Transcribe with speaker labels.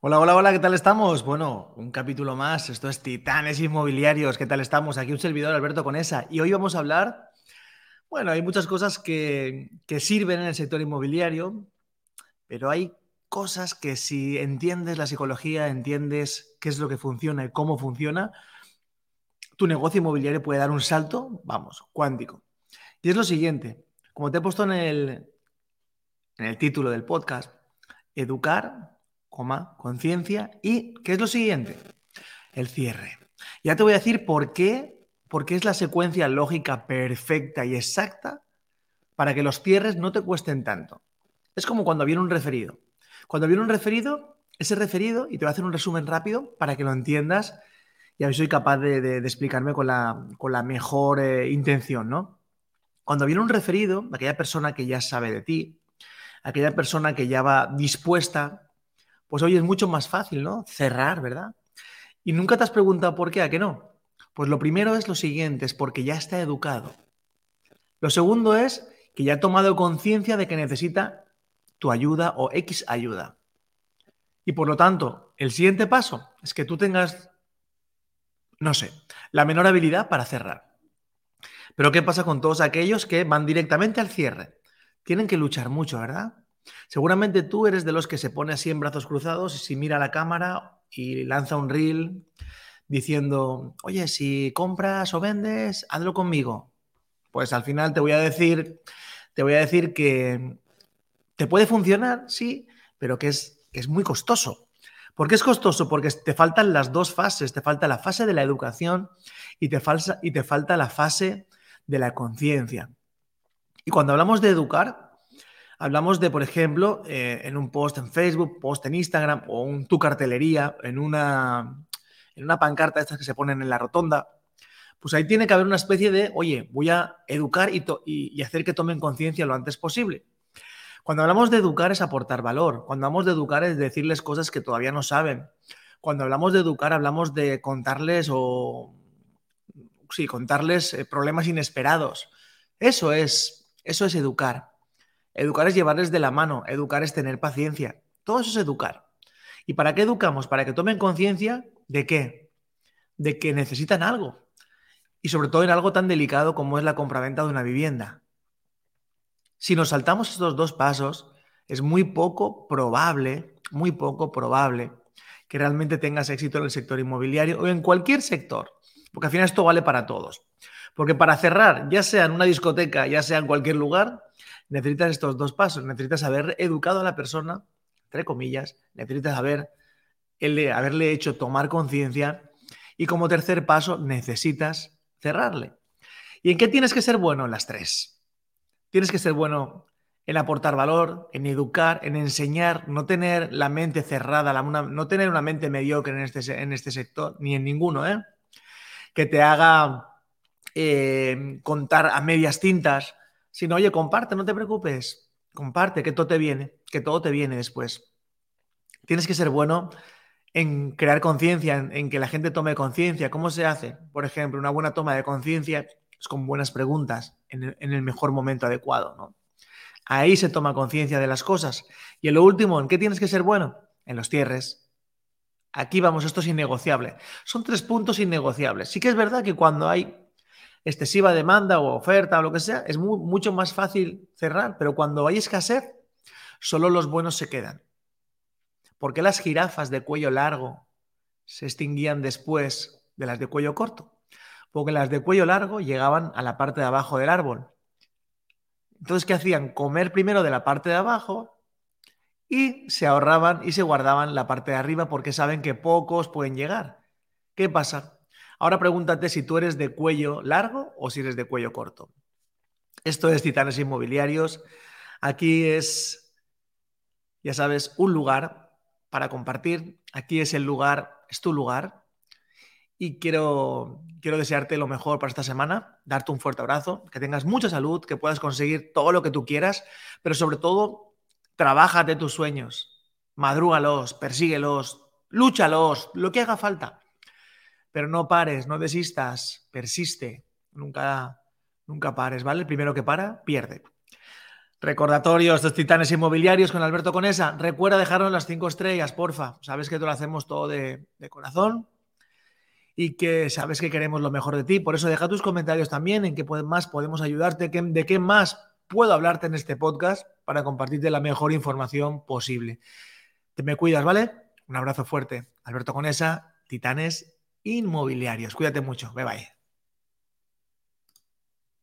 Speaker 1: Hola, hola, hola, ¿qué tal estamos? Bueno, un capítulo más, esto es Titanes Inmobiliarios, ¿qué tal estamos? Aquí un servidor, Alberto Conesa, y hoy vamos a hablar, bueno, hay muchas cosas que, que sirven en el sector inmobiliario, pero hay cosas que si entiendes la psicología, entiendes qué es lo que funciona y cómo funciona, tu negocio inmobiliario puede dar un salto, vamos, cuántico. Y es lo siguiente, como te he puesto en el, en el título del podcast, educar coma, conciencia y, ¿qué es lo siguiente? El cierre. Ya te voy a decir por qué, porque es la secuencia lógica perfecta y exacta para que los cierres no te cuesten tanto. Es como cuando viene un referido. Cuando viene un referido, ese referido, y te voy a hacer un resumen rápido para que lo entiendas y a ver si soy capaz de, explicarme con la, con la mejor eh, intención, ¿no? Cuando viene un referido, aquella persona que ya sabe de ti, aquella persona que ya va dispuesta pues hoy es mucho más fácil, ¿no? Cerrar, ¿verdad? Y nunca te has preguntado por qué, ¿a qué no? Pues lo primero es lo siguiente, es porque ya está educado. Lo segundo es que ya ha tomado conciencia de que necesita tu ayuda o X ayuda. Y por lo tanto, el siguiente paso es que tú tengas, no sé, la menor habilidad para cerrar. Pero ¿qué pasa con todos aquellos que van directamente al cierre? Tienen que luchar mucho, ¿verdad? Seguramente tú eres de los que se pone así en brazos cruzados y si mira la cámara y lanza un reel diciendo, oye, si compras o vendes, hazlo conmigo. Pues al final te voy a decir, te voy a decir que te puede funcionar, sí, pero que es, que es muy costoso. ¿Por qué es costoso? Porque te faltan las dos fases. Te falta la fase de la educación y te, y te falta la fase de la conciencia. Y cuando hablamos de educar, Hablamos de, por ejemplo, eh, en un post en Facebook, post en Instagram o un tu cartelería, en una, en una pancarta de estas que se ponen en la rotonda. Pues ahí tiene que haber una especie de, oye, voy a educar y, y hacer que tomen conciencia lo antes posible. Cuando hablamos de educar es aportar valor. Cuando hablamos de educar es decirles cosas que todavía no saben. Cuando hablamos de educar hablamos de contarles o, sí, contarles eh, problemas inesperados. Eso es, eso es educar. Educar es llevarles de la mano, educar es tener paciencia. Todo eso es educar. ¿Y para qué educamos? Para que tomen conciencia de qué? De que necesitan algo. Y sobre todo en algo tan delicado como es la compraventa de una vivienda. Si nos saltamos estos dos pasos, es muy poco probable, muy poco probable que realmente tengas éxito en el sector inmobiliario o en cualquier sector. Porque al final esto vale para todos. Porque para cerrar, ya sea en una discoteca, ya sea en cualquier lugar, necesitas estos dos pasos. Necesitas haber educado a la persona, entre comillas, necesitas haber, haberle hecho tomar conciencia y como tercer paso necesitas cerrarle. ¿Y en qué tienes que ser bueno? En las tres. Tienes que ser bueno en aportar valor, en educar, en enseñar, no tener la mente cerrada, no tener una mente mediocre en este, en este sector, ni en ninguno, ¿eh? que te haga eh, contar a medias tintas Sino, oye, comparte, no te preocupes. Comparte, que todo te viene, que todo te viene después. Tienes que ser bueno en crear conciencia, en, que la gente tome conciencia. ¿Cómo se hace? Por ejemplo, una buena toma de conciencia es con buenas preguntas en el, mejor momento adecuado. ¿no? Ahí se toma conciencia de las cosas. Y en lo último, ¿en qué tienes que ser bueno? En los cierres. Aquí vamos, esto es innegociable. Son tres puntos innegociables. Sí que es verdad que cuando hay excesiva demanda o oferta o lo que sea, es mucho más fácil cerrar, pero cuando hay escasez, solo los buenos se quedan. ¿Por qué las jirafas de cuello largo se extinguían después de las de cuello corto? Porque las de cuello largo llegaban a la parte de abajo del árbol. Entonces, ¿qué hacían? Comer primero de la parte de abajo y se ahorraban y se guardaban la parte de arriba porque saben que pocos pueden llegar. ¿Qué pasa? Ahora pregúntate si tú eres de cuello largo o si eres de cuello corto. Esto es Titanes Inmobiliarios. Aquí es, ya sabes, un lugar para compartir. Aquí es el lugar, es tu lugar. Y quiero, quiero desearte lo mejor para esta semana, darte un fuerte abrazo, que tengas mucha salud, que puedas conseguir todo lo que tú quieras, pero sobre todo, trabájate tus sueños, madrúgalos, persíguelos, lúchalos, lo que haga falta pero no pares, no desistas, persiste, nunca, nunca pares, ¿vale? El primero que para, pierde. Recordatorio, estos titanes inmobiliarios con Alberto Conesa. Recuerda dejarnos las cinco estrellas, porfa. Sabes que te lo hacemos todo de, corazón y que sabes que queremos lo mejor de ti. Por eso deja tus comentarios también en qué más podemos ayudarte, de qué más puedo hablarte en este podcast para compartirte la mejor información posible. Te me cuidas, ¿vale? Un abrazo fuerte. Alberto Conesa, Titanes Inmobiliarios. Cuídate mucho. Bye bye.